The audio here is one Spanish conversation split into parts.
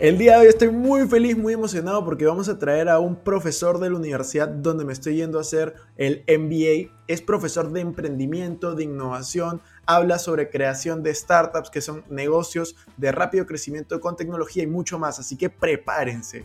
El día de hoy estoy muy feliz, muy emocionado porque vamos a traer a un profesor de la universidad donde me estoy yendo a hacer el MBA. Es profesor de emprendimiento, de innovación, habla sobre creación de startups que son negocios de rápido crecimiento con tecnología y mucho más. Así que prepárense.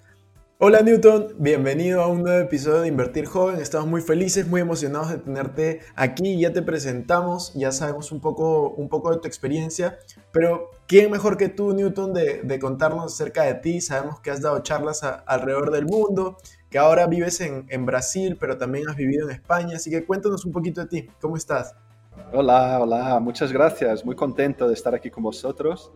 Hola Newton, bienvenido a un nuevo episodio de Invertir Joven. Estamos muy felices, muy emocionados de tenerte aquí. Ya te presentamos, ya sabemos un poco, un poco de tu experiencia, pero ¿quién mejor que tú, Newton, de, contarnos acerca de ti? Sabemos que has dado charlas alrededor del mundo, que ahora vives en, en Brasil, pero también has vivido en España, así que cuéntanos un poquito de ti. ¿Cómo estás? Hola, hola, muchas gracias. Muy contento de estar aquí con vosotros.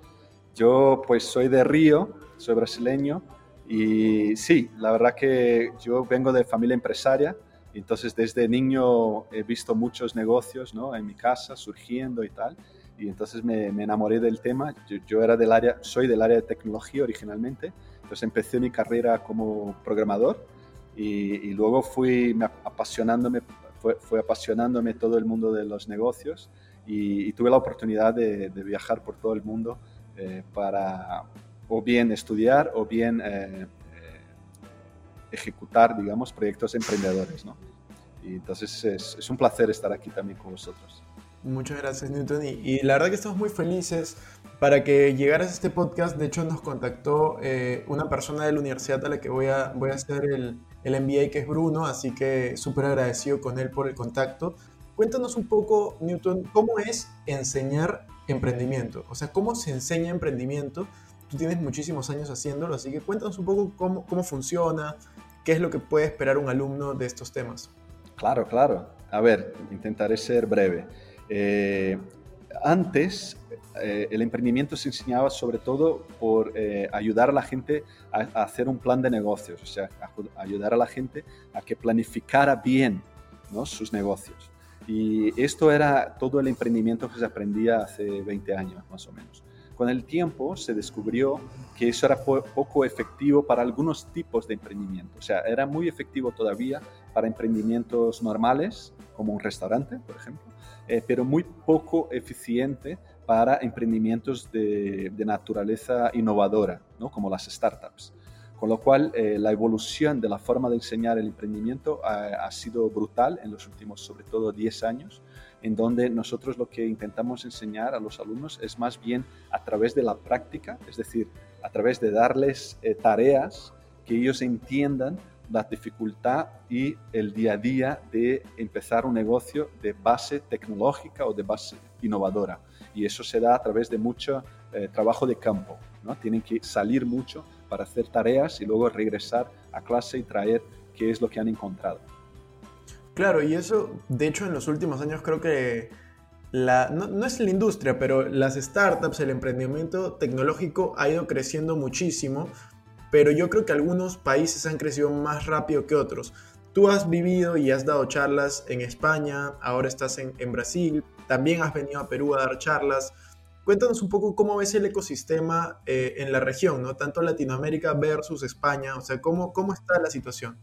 Yo pues soy de Río, soy brasileño y sí, la verdad que yo vengo de familia empresaria, entonces desde niño he visto muchos negocios ¿no? en mi casa surgiendo y tal, y entonces me, me enamoré del tema. Yo, yo era del área, soy del área de tecnología originalmente, entonces empecé mi carrera como programador y, y luego fui me- apasionándome, fue, fue apasionándome todo el mundo de los negocios y, y tuve la oportunidad de, de viajar por todo el mundo eh, para o bien estudiar o bien eh, eh, ejecutar, digamos, proyectos emprendedores, ¿no? Y entonces es, un placer estar aquí también con vosotros. Muchas gracias, Newton. Y, y la verdad que estamos muy felices para que llegaras a este podcast. De hecho, nos contactó eh, una persona de la universidad a la que voy a, voy a hacer el, el MBA, que es Bruno, así que súper agradecido con él por el contacto. Cuéntanos un poco, Newton, cómo es enseñar emprendimiento. O sea, cómo se enseña emprendimiento. Tú tienes muchísimos años haciéndolo, así que cuéntanos un poco cómo, cómo funciona, qué es lo que puede esperar un alumno de estos temas. Claro, claro. A ver, intentaré ser breve. Eh, antes, eh, el emprendimiento se enseñaba sobre todo por eh, ayudar a la gente a, hacer un plan de negocios, o sea, ayudar a la gente a que planificara bien ¿no? sus negocios. Y esto era todo el emprendimiento que se aprendía hace 20 años, más o menos. Con el tiempo se descubrió que eso era po- poco efectivo para algunos tipos de emprendimiento. O sea, era muy efectivo todavía para emprendimientos normales, como un restaurante, por ejemplo, eh, pero muy poco eficiente para emprendimientos de, de naturaleza innovadora, ¿no? como las startups. Con lo cual, eh, la evolución de la forma de enseñar el emprendimiento ha, sido brutal en los últimos, sobre todo, 10 años, en donde nosotros lo que intentamos enseñar a los alumnos es más bien a través de la práctica, es decir, a través de darles eh, tareas que ellos entiendan la dificultad y el día a día de empezar un negocio de base tecnológica o de base innovadora. Y eso se da a través de mucho eh, trabajo de campo. ¿no? Tienen que salir mucho para hacer tareas y luego regresar a clase y traer qué es lo que han encontrado. Claro, y eso, de hecho, en los últimos años creo que la, no, no es la industria, pero las startups, el emprendimiento tecnológico ha ido creciendo muchísimo, pero yo creo que algunos países han crecido más rápido que otros. Tú has vivido y has dado charlas en España, ahora estás en, en Brasil, también has venido a Perú a dar charlas. Cuéntanos un poco cómo ves el ecosistema eh, en la región, ¿no? Tanto Latinoamérica versus España, o sea, cómo, cómo está la situación.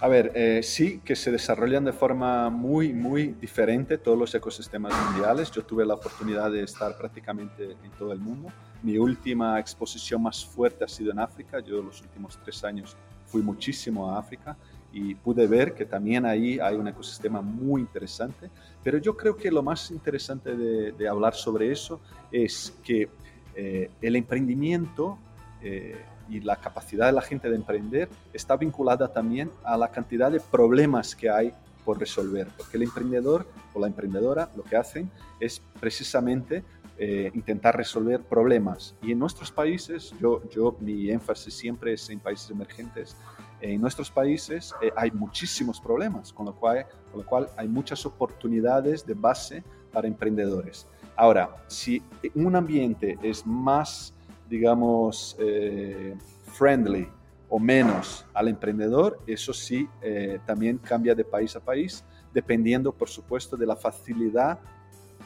A ver, eh, sí que se desarrollan de forma muy, muy diferente todos los ecosistemas mundiales. Yo tuve la oportunidad de estar prácticamente en todo el mundo. Mi última exposición más fuerte ha sido en África. Yo los últimos tres años fui muchísimo a África y pude ver que también ahí hay un ecosistema muy interesante. Pero yo creo que lo más interesante de, de hablar sobre eso es que eh, el emprendimiento eh, y la capacidad de la gente de emprender está vinculada también a la cantidad de problemas que hay por resolver, porque el emprendedor o la emprendedora lo que hacen es precisamente eh, intentar resolver problemas. Y en nuestros países, yo, yo mi énfasis siempre es en países emergentes, en nuestros países eh, hay muchísimos problemas, con lo, cual, con lo cual hay muchas oportunidades de base para emprendedores. Ahora, si un ambiente es más digamos, eh, friendly o menos al emprendedor, eso sí eh, también cambia de país a país, dependiendo, por supuesto, de la facilidad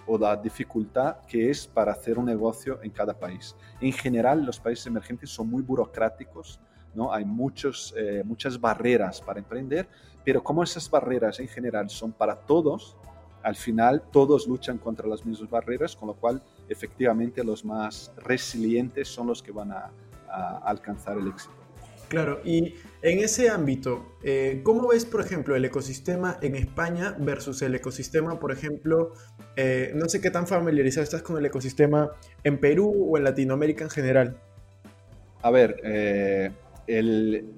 o la dificultad que es para hacer un negocio en cada país. En general, los países emergentes son muy burocráticos, ¿no? Hay muchos, eh, muchas barreras para emprender, pero como esas barreras en general son para todos, al final todos luchan contra las mismas barreras, con lo cual efectivamente los más resilientes son los que van a, alcanzar el éxito. Claro, y en ese ámbito, eh, ¿cómo ves, por ejemplo, el ecosistema en España versus el ecosistema, por ejemplo, eh, no sé qué tan familiarizado estás con el ecosistema en Perú o en Latinoamérica en general? A ver, eh, el,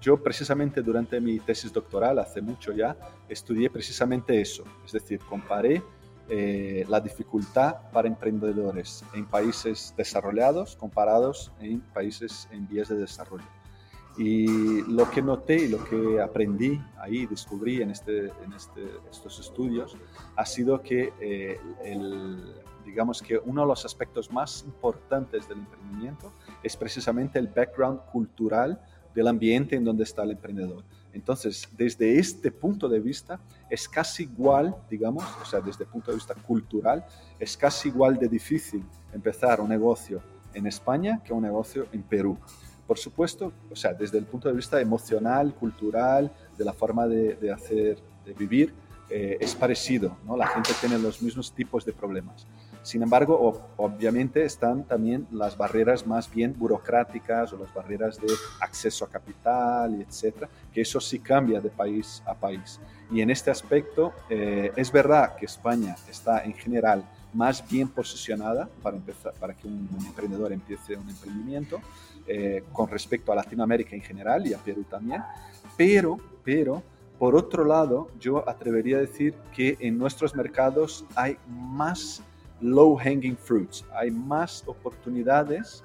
yo precisamente durante mi tesis doctoral, hace mucho ya, estudié precisamente eso, es decir, comparé eh, la dificultad para emprendedores en países desarrollados comparados en países en vías de desarrollo. Y lo que noté y lo que aprendí ahí, descubrí en, este, este, estos estudios, ha sido que, eh, digamos que uno de los aspectos más importantes del emprendimiento es precisamente el background cultural del ambiente en donde está el emprendedor. Entonces, desde este punto de vista, es casi igual, digamos, o sea, desde el punto de vista cultural, es casi igual de difícil empezar un negocio en España que un negocio en Perú. Por supuesto, o sea, desde el punto de vista emocional, cultural, de la forma de, hacer, de vivir, eh, es parecido, ¿no? La gente tiene los mismos tipos de problemas. Sin embargo, obviamente están también las barreras más bien burocráticas o las barreras de acceso a capital, etcétera, que eso sí cambia de país a país. Y en este aspecto, eh, es verdad que España está en general más bien posicionada para, empezar, para que un, emprendedor empiece un emprendimiento eh, con respecto a Latinoamérica en general y a Perú también, pero, pero por otro lado, yo atrevería a decir que en nuestros mercados hay más low hanging fruits. Hay más oportunidades,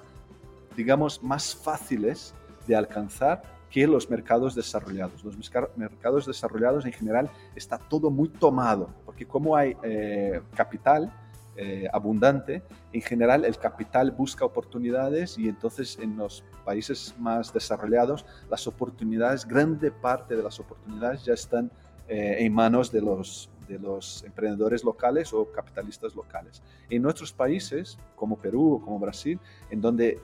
digamos, más fáciles de alcanzar que los mercados desarrollados. Los mercados desarrollados en general está todo muy tomado, porque como hay eh, capital eh, abundante, en general el capital busca oportunidades y entonces en los países más desarrollados las oportunidades, grande parte de las oportunidades ya están eh, en manos de los de los emprendedores locales o capitalistas locales. En nuestros países, como Perú o como Brasil, en donde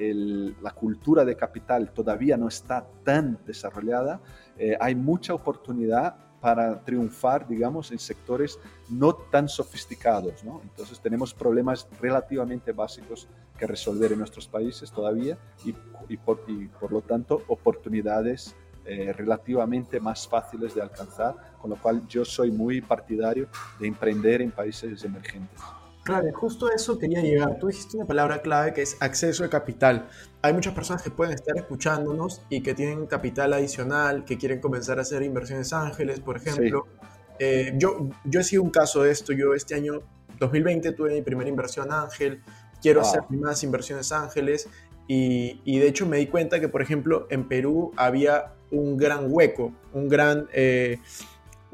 la cultura de capital todavía no está tan desarrollada, eh, hay mucha oportunidad para triunfar, digamos, en sectores no tan sofisticados. Entonces tenemos problemas relativamente básicos que resolver en nuestros países todavía y, por, y por lo tanto oportunidades eh, relativamente más fáciles de alcanzar, con lo cual yo soy muy partidario de emprender en países emergentes. Claro, justo eso quería llegar. Tú dijiste una palabra clave que es acceso a capital. Hay muchas personas que pueden estar escuchándonos y que tienen capital adicional, que quieren comenzar a hacer inversiones ángeles, por ejemplo. Eh, yo, yo he sido un caso de esto. Yo este año 2020 tuve mi primera inversión ángel. Quiero hacer más inversiones ángeles. Y, y, de hecho me di cuenta que, por ejemplo, en Perú había un gran hueco, un gran, eh,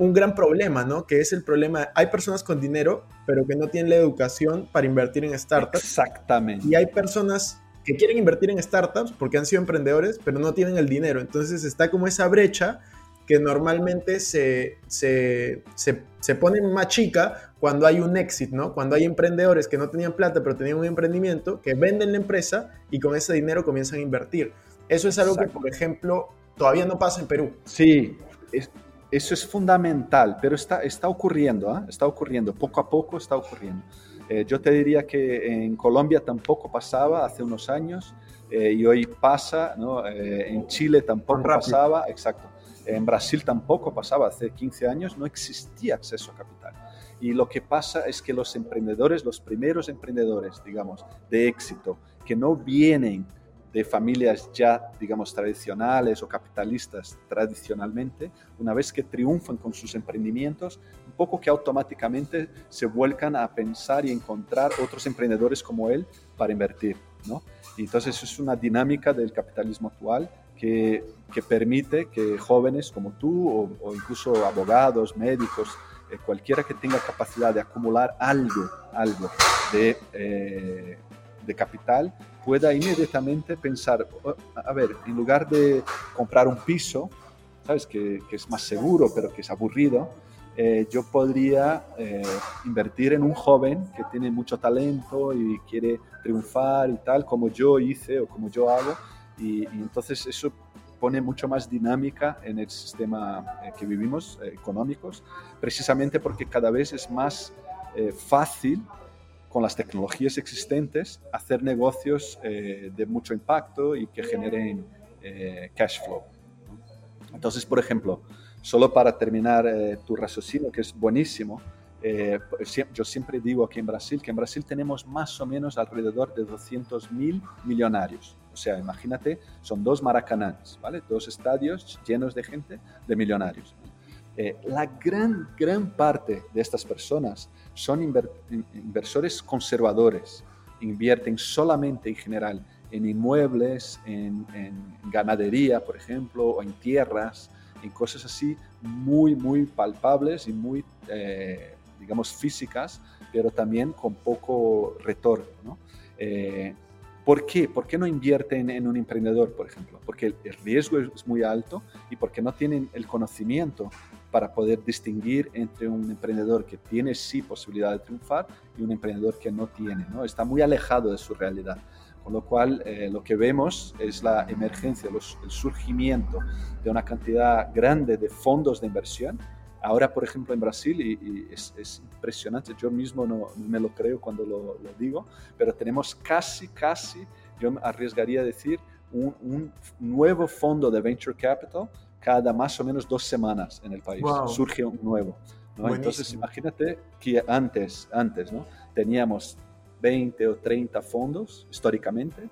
un gran problema, ¿no? Que es el problema, hay personas con dinero, pero que no tienen la educación para invertir en startups. Exactamente. Y hay personas que quieren invertir en startups porque han sido emprendedores, pero no tienen el dinero. Entonces está como esa brecha que normalmente se, se, se, se, pone más chica cuando hay un éxito, ¿no? Cuando hay emprendedores que no tenían plata, pero tenían un emprendimiento, que venden la empresa y con ese dinero comienzan a invertir. Eso es algo que, por ejemplo, todavía no pasa en Perú. Sí, es- eso es fundamental, pero está, está ocurriendo, ¿ah? está ocurriendo, poco a poco está ocurriendo. Eh, yo te diría que en Colombia tampoco pasaba hace unos años eh, y hoy pasa, ¿no? Eh, en Chile tampoco pasaba, exacto. En Brasil tampoco pasaba, hace 15 años no existía acceso a capital. Y lo que pasa es que los emprendedores, los primeros emprendedores, digamos, de éxito, que no vienen de familias ya, digamos, tradicionales o capitalistas tradicionalmente, una vez que triunfan con sus emprendimientos, un poco que automáticamente se vuelcan a pensar y encontrar otros emprendedores como él para invertir, ¿no? Y entonces es una dinámica del capitalismo actual que, que permite que jóvenes como tú o, incluso abogados, médicos, eh, cualquiera que tenga capacidad de acumular algo, algo de, eh, de capital, pueda inmediatamente pensar, "Oh, a ver, en lugar de comprar un piso, ¿sabes? Que, que es más seguro, pero que es aburrido, eh, yo podría eh, invertir en un joven que tiene mucho talento y quiere triunfar y tal, como yo hice o como yo hago, y, y entonces eso pone mucho más dinámica en el sistema eh, que vivimos, eh, económicos, precisamente porque cada vez es más eh, fácil con las tecnologías existentes hacer negocios eh, de mucho impacto y que generen eh, cash flow. Entonces, por ejemplo, solo para terminar eh, tu raciocinio, que es buenísimo, eh, sie- yo siempre digo aquí en Brasil que en Brasil tenemos más o menos alrededor de 200 mil millonarios. O sea, imagínate, son dos maracanãs, ¿vale? Dos estadios llenos de gente, de millonarios. Eh, la gran, gran parte de estas personas son inver- in- inversores conservadores, invierten solamente en general en inmuebles, en, ganadería, por ejemplo, o en tierras, en cosas así muy, muy palpables y muy, eh, digamos, físicas, pero también con poco retorno. ¿no? Eh, ¿Por qué? ¿Por qué no invierten en un emprendedor, por ejemplo? Porque el riesgo es muy alto y porque no tienen el conocimiento para poder distinguir entre un emprendedor que tiene sí posibilidad de triunfar y un emprendedor que no tiene, ¿no? Está muy alejado de su realidad. Con lo cual, eh, lo que vemos es la emergencia, los- el surgimiento de una cantidad grande de fondos de inversión. Ahora, por ejemplo, en Brasil, y, y es, es impresionante, yo mismo no, no me lo creo cuando lo, lo digo, pero tenemos casi, casi, yo me arriesgaría a decir, un, un nuevo fondo de venture capital cada más o menos dos semanas en el país. Wow. Surge un nuevo. ¿no? Entonces, imagínate que antes, antes ¿no? teníamos 20 o 30 fondos históricamente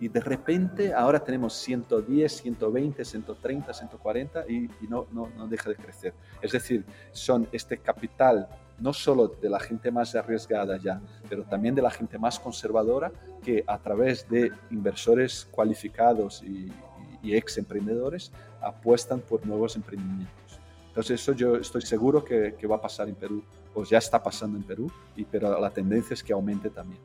y de repente ahora tenemos 110, 120, 130, 140 y, y no, no, no deja de crecer. Es decir, son este capital no solo de la gente más arriesgada ya, pero también de la gente más conservadora que a través de inversores cualificados y, y, y ex emprendedores apuestan por nuevos emprendimientos. Entonces eso yo estoy seguro que, que va a pasar en Perú, o ya está pasando en Perú, y, pero la tendencia es que aumente también.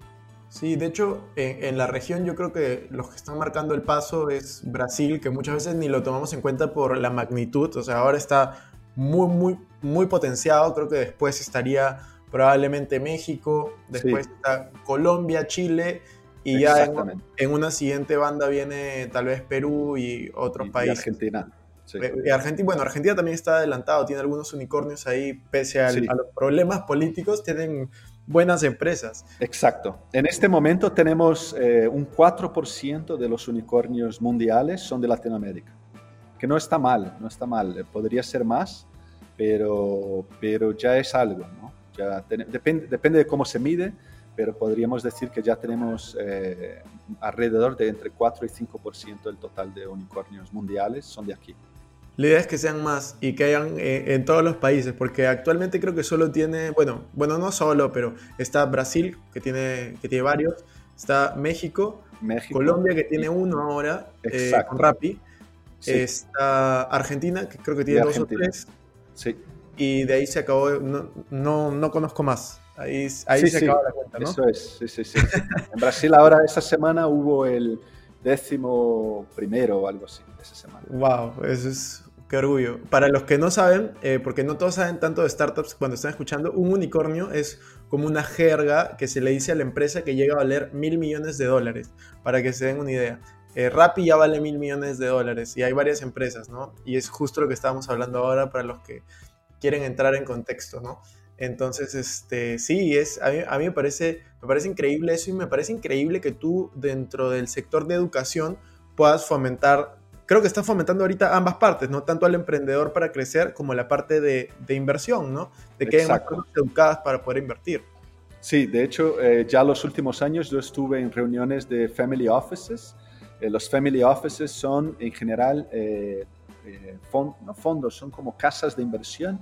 Sí, de hecho, en, en la región yo creo que los que están marcando el paso es Brasil, que muchas veces ni lo tomamos en cuenta por la magnitud, o sea, ahora está muy, muy, muy potenciado, creo que después estaría probablemente México, después Sí. está Colombia, Chile, y ya en, en una siguiente banda viene tal vez Perú y otros Y- y países. Argentina. Sí. Eh, y Argentina, bueno, Argentina también está adelantado, tiene algunos unicornios ahí, pese al- Sí. a los problemas políticos, tienen buenas empresas. Exacto. En este momento tenemos eh, un 4% de los unicornios mundiales son de Latinoamérica, que no está mal, no está mal. Eh, Podría ser más, pero, pero ya es algo, ¿no? Ya ten- depende, depende de cómo se mide, pero podríamos decir que ya tenemos eh, alrededor de entre 4 y 5% del total de unicornios mundiales son de aquí. La idea es que sean más y que hayan eh, en todos los países, porque actualmente creo que solo tiene, bueno, bueno, no solo, pero está Brasil, que tiene, que tiene varios, está México, México. Colombia, que tiene uno ahora, eh, con Rappi, Sí, está Argentina, que creo que tiene dos o tres, sí. y de ahí se acabó, no, no, no conozco más, ahí, ahí Sí, se sí, acaba la cuenta, ¿no? Eso es, sí, sí, sí. En Brasil ahora esta semana hubo el décimo primero o algo así, esa semana. Wow, eso es qué orgullo. Para los que no saben, eh, porque no todos saben tanto de startups cuando están escuchando, un unicornio es como una jerga que se le dice a la empresa que llega a valer mil millones de dólares, para que se den una idea. eh, Rappi ya vale mil millones de dólares y hay varias empresas, ¿no? Y es justo lo que estábamos hablando ahora para los que quieren entrar en contexto, ¿no? Entonces, este, sí, es, a, mí, a mí me, parece, me parece increíble eso y me parece increíble que tú dentro del sector de educación puedas fomentar, creo que estás fomentando ahorita ambas partes, ¿no? Tanto al emprendedor para crecer como la parte de, de inversión, ¿no? De que hayan personas educadas para poder invertir. Sí, de hecho, eh, ya los últimos años yo estuve en reuniones de family offices. Eh, los family offices son en general eh, eh, no fondos, son como casas de inversión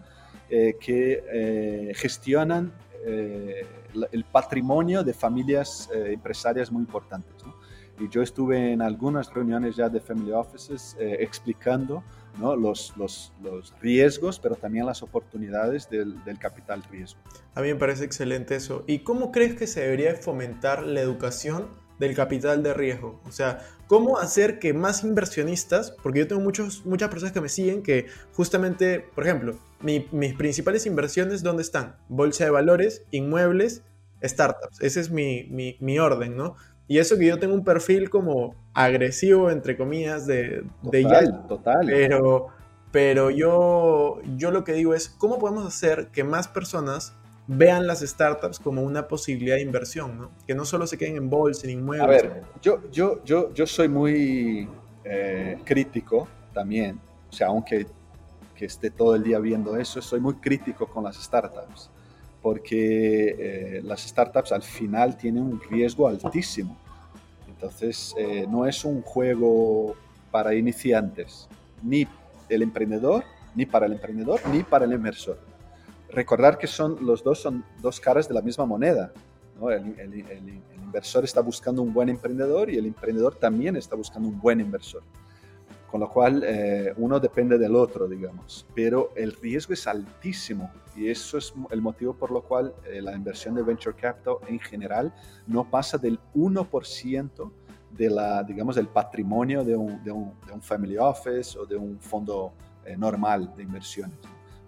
eh, que eh, gestionan eh, el patrimonio de familias empresarias muy importantes. ¿no? Y yo estuve en algunas reuniones ya de family offices explicando ¿no? los, los, los riesgos, pero también las oportunidades del, del capital riesgo. A mí me parece excelente eso. ¿Y cómo crees que se debería fomentar la educación del capital de riesgo? O sea, ¿cómo hacer que más inversionistas, porque yo tengo muchos, muchas personas que me siguen que justamente, por ejemplo, mi- mis principales inversiones, ¿dónde están? Bolsa de valores, inmuebles, startups. Ese es mi, mi- mi orden, ¿no? Y eso que yo tengo un perfil como agresivo, entre comillas, de, Total, total. pero, pero yo, yo lo que digo es, ¿cómo podemos hacer que más personas vean las startups como una posibilidad de inversión? ¿no? Que no solo se queden en bolsa, en inmuebles. A ver, yo, yo, yo, yo soy muy eh, crítico también, o sea, aunque que esté todo el día viendo eso, soy muy crítico con las startups, porque eh, las startups al final tienen un riesgo altísimo. Entonces, eh, no es un juego para iniciantes, ni el emprendedor, ni para el emprendedor, ni para el inversor. Recordar que son, los dos son dos caras de la misma moneda. ¿no? El, el- el- el inversor está buscando un buen emprendedor y el emprendedor también está buscando un buen inversor. Con lo cual, eh, uno depende del otro, digamos. Pero el riesgo es altísimo y eso es el motivo por lo cual eh, la inversión de venture capital en general no pasa del 1% de la, digamos, del patrimonio de un, de un- de un family office o de un fondo eh, normal de inversiones.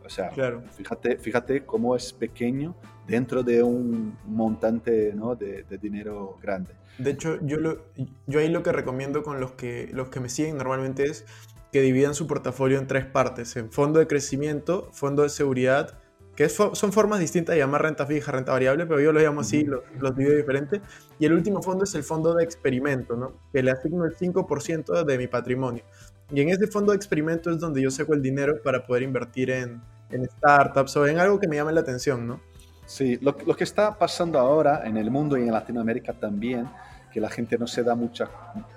O sea, Claro. fíjate, fíjate cómo es pequeño dentro de un montante ¿no? de, de dinero grande. De hecho, yo, lo, yo ahí lo que recomiendo con los que, los que me siguen normalmente es que dividan su portafolio en tres partes, en fondo de crecimiento, fondo de seguridad, que es son formas distintas de llamar renta fija, renta variable, pero yo lo llamo así, los, los divido diferente. Y el último fondo es el fondo de experimento, ¿no? que le asigno el 5% de mi patrimonio. Y en ese fondo de experimento es donde yo saco el dinero para poder invertir en, en startups o en algo que me llame la atención, ¿no? Sí, lo, lo que está pasando ahora en el mundo y en Latinoamérica también, que la gente no se da mucha,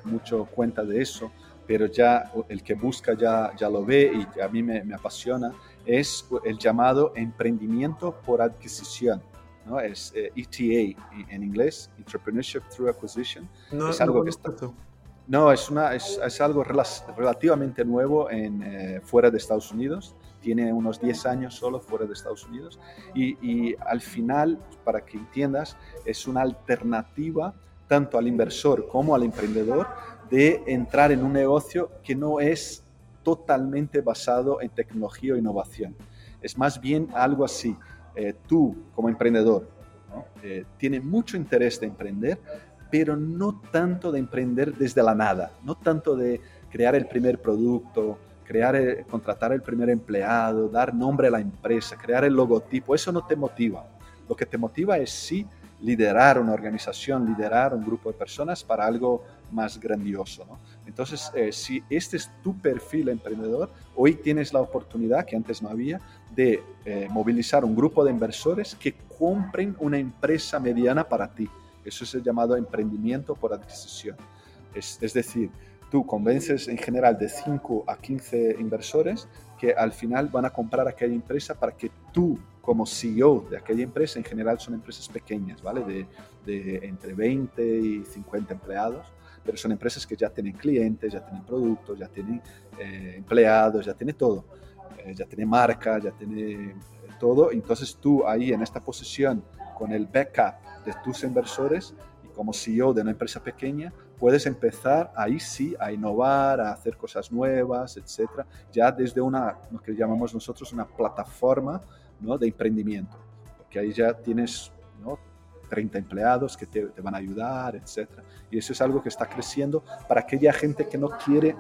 mucho cuenta de eso, pero ya el que busca ya, ya lo ve y a mí me, me apasiona, es el llamado emprendimiento por adquisición. ¿no? Es eh, ETA en inglés, Entrepreneurship Through Acquisition. No, Es no algo que conozco está-. No, es, una, es, es algo rela- relativamente nuevo en, eh, fuera de Estados Unidos. Tiene unos 10 años solo fuera de Estados Unidos. Y, al final, para que entiendas, es una alternativa tanto al inversor como al emprendedor de entrar en un negocio que no es totalmente basado en tecnología o innovación. Es más bien algo así. Eh, tú, como emprendedor, ¿no? Eh, tienes mucho interés de emprender, pero no tanto de emprender desde la nada, no tanto de crear el primer producto, crear el- contratar el primer empleado, dar nombre a la empresa, crear el logotipo, eso no te motiva. Lo que te motiva es sí liderar una organización, liderar un grupo de personas para algo más grandioso. ¿no? Entonces, eh, si este es tu perfil emprendedor, hoy tienes la oportunidad, que antes no había, de eh, movilizar un grupo de inversores que compren una empresa mediana para ti. Eso es el llamado emprendimiento por adquisición. Es, es decir, tú convences en general de 5 a 15 inversores que al final van a comprar aquella empresa para que tú, como CEO de aquella empresa, en general son empresas pequeñas, ¿vale? De, de entre 20 y 50 empleados, pero son empresas que ya tienen clientes, ya tienen productos, ya tienen eh, empleados, ya tienen todo. Eh, ya tiene marca, ya tiene eh, todo. Entonces tú ahí en esta posición, con el backup de tus inversores y como CEO de una empresa pequeña, puedes empezar ahí sí a innovar, a hacer cosas nuevas, etcétera, ya desde una, lo que llamamos nosotros una plataforma ¿no? de emprendimiento, porque ahí ya tienes ¿no? 30 empleados que te, te van a ayudar, etc. Y eso es algo que está creciendo para aquella gente que no quiere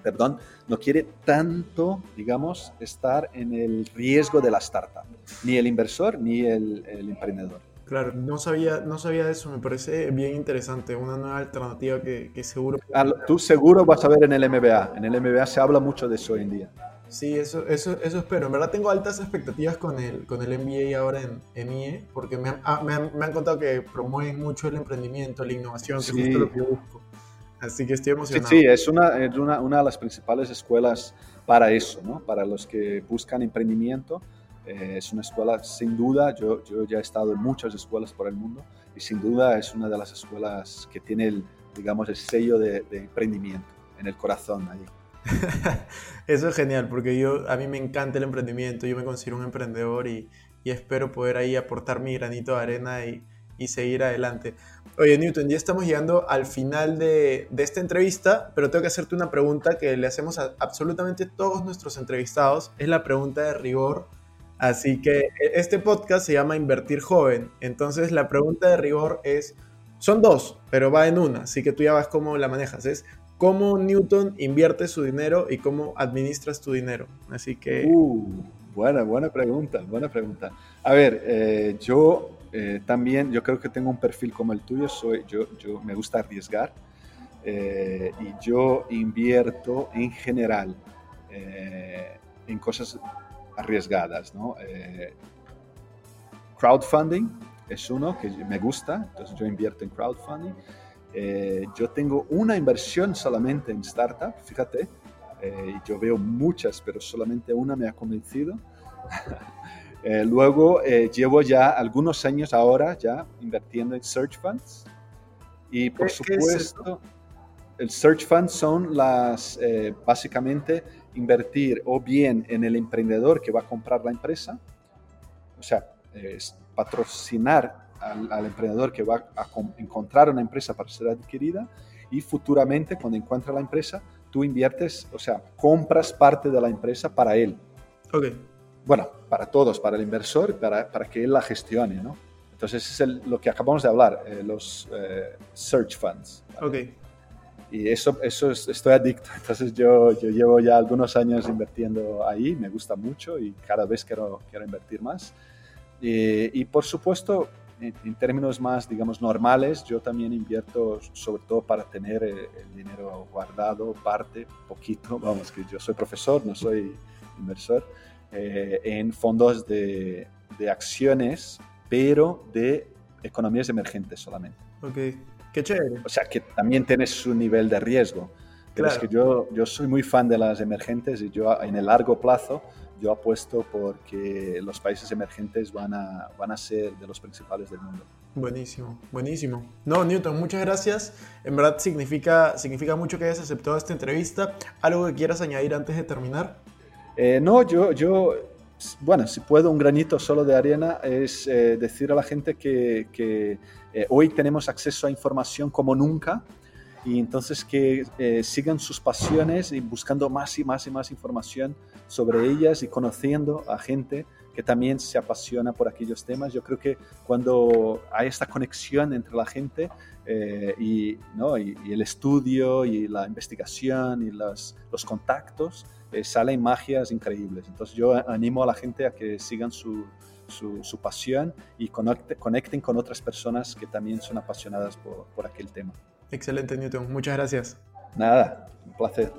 perdón, no quiere tanto, digamos, estar en el riesgo de la startup, ni el inversor ni el, el emprendedor. Claro, no sabía, no sabía de eso, me parece bien interesante, una nueva alternativa que, que seguro... Tú seguro vas a ver en el MBA, en el MBA se habla mucho de eso hoy en día. Sí, eso, eso, eso espero. En verdad tengo altas expectativas con el, con el MBA ahora en, en IE, porque me han, ah, me, han, me han contado que promueven mucho el emprendimiento, la innovación, que es Sí. justo lo que yo busco. Así que estoy Sí, emocionado. sí, es una, es una, una de las principales escuelas para eso, ¿no? Para los que buscan emprendimiento. Eh, es una escuela, sin duda, yo, yo ya he estado en muchas escuelas por el mundo y sin duda es una de las escuelas que tiene, el, digamos, el sello de, emprendimiento en el corazón ahí. Eso es genial, porque yo, a mí me encanta el emprendimiento, yo me considero un emprendedor y, espero poder ahí aportar mi granito de arena y, y seguir adelante. Oye, Newton, ya estamos llegando al final de, de esta entrevista, pero tengo que hacerte una pregunta que le hacemos a absolutamente todos nuestros entrevistados. Es la pregunta de rigor. Así que e- este podcast se llama Invertir Joven. Entonces la pregunta de rigor es, son dos, pero va en una, así que tú ya vas cómo la manejas. Es cómo Newton invierte su dinero y cómo administras tu dinero. Así que... Uh, buena, buena pregunta, buena pregunta. A ver, eh, yo eh, también, yo creo que tengo un perfil como el tuyo, soy, yo, yo me gusta arriesgar eh, y yo invierto en general en cosas arriesgadas, ¿no? Eh, crowdfunding es uno que me gusta, entonces yo invierto en crowdfunding. Eh, yo tengo una inversión solamente en startup, fíjate, eh, yo veo muchas, pero solamente una me ha convencido. Eh, luego eh, llevo ya algunos años ahora ya invirtiendo en search funds y por ¿Qué- qué es supuesto el search funds son las eh, básicamente invertir o bien en el emprendedor que va a comprar la empresa, o sea, es patrocinar al, al emprendedor que va a encontrar una empresa para ser adquirida y futuramente cuando encuentra la empresa, tú inviertes, o sea, compras parte de la empresa para él. Ok, Bueno, para todos, para el inversor, para, para que él la gestione, ¿no? Entonces, es el- lo que acabamos de hablar, eh, los eh, search funds. ¿vale? ok. Y eso, eso es- estoy adicto. Entonces, yo, yo llevo ya algunos años invirtiendo ahí, me gusta mucho y cada vez quiero, quiero invertir más. Y, y, por supuesto, en, en términos más, digamos, normales, yo también invierto sobre todo para tener eh, el dinero guardado, parte, poquito, vamos, que yo soy profesor, no soy inversor, eh, en fondos de, de acciones, pero de economías emergentes solamente. Ok, qué chévere. O sea, que también tiene su nivel de riesgo. Pero es Claro. que yo, yo soy muy fan de las emergentes y yo en el largo plazo yo apuesto porque los países emergentes van a, van a ser de los principales del mundo. Buenísimo, buenísimo. No, Newton, muchas gracias. En verdad significa, significa mucho que hayas aceptado esta entrevista. ¿Algo que quieras añadir antes de terminar? Eh, no, yo, yo, bueno, si puedo, un granito solo de arena es eh, decir a la gente que, eh, hoy tenemos acceso a información como nunca y entonces que eh, sigan sus pasiones y buscando más y más y más información sobre ellas y conociendo a gente que también se apasiona por aquellos temas. Yo creo que cuando hay esta conexión entre la gente y, ¿no? y el estudio y la investigación y los, los contactos, eh, salen magias increíbles. Entonces yo animo a la gente a que sigan su, su, su pasión y conecte, conecten con otras personas que también son apasionadas por, por aquel tema. Excelente, Newton. Muchas gracias. Nada, un placer.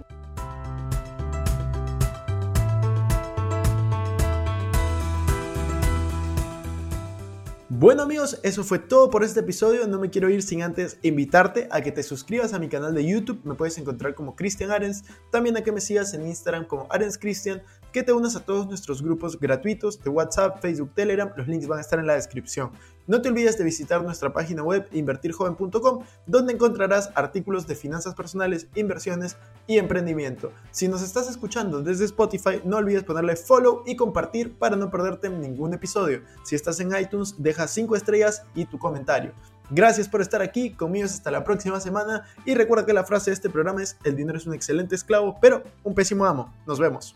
Bueno amigos, eso fue todo por este episodio. No me quiero ir sin antes invitarte a que te suscribas a mi canal de YouTube. Me puedes encontrar como Cristian Arens. También a que me sigas en Instagram como Arens Cristian. Que te unas a todos nuestros grupos gratuitos de WhatsApp, Facebook, Telegram. Los links van a estar en la descripción. No te olvides de visitar nuestra página web invertirjoven.com donde encontrarás artículos de finanzas personales, inversiones y emprendimiento. Si nos estás escuchando desde Spotify, no olvides ponerle follow y compartir para no perderte ningún episodio. Si estás en iTunes, deja 5 estrellas y tu comentario. Gracias por estar aquí, conmigo hasta la próxima semana y recuerda que la frase de este programa es el dinero es un excelente esclavo, pero un pésimo amo. Nos vemos.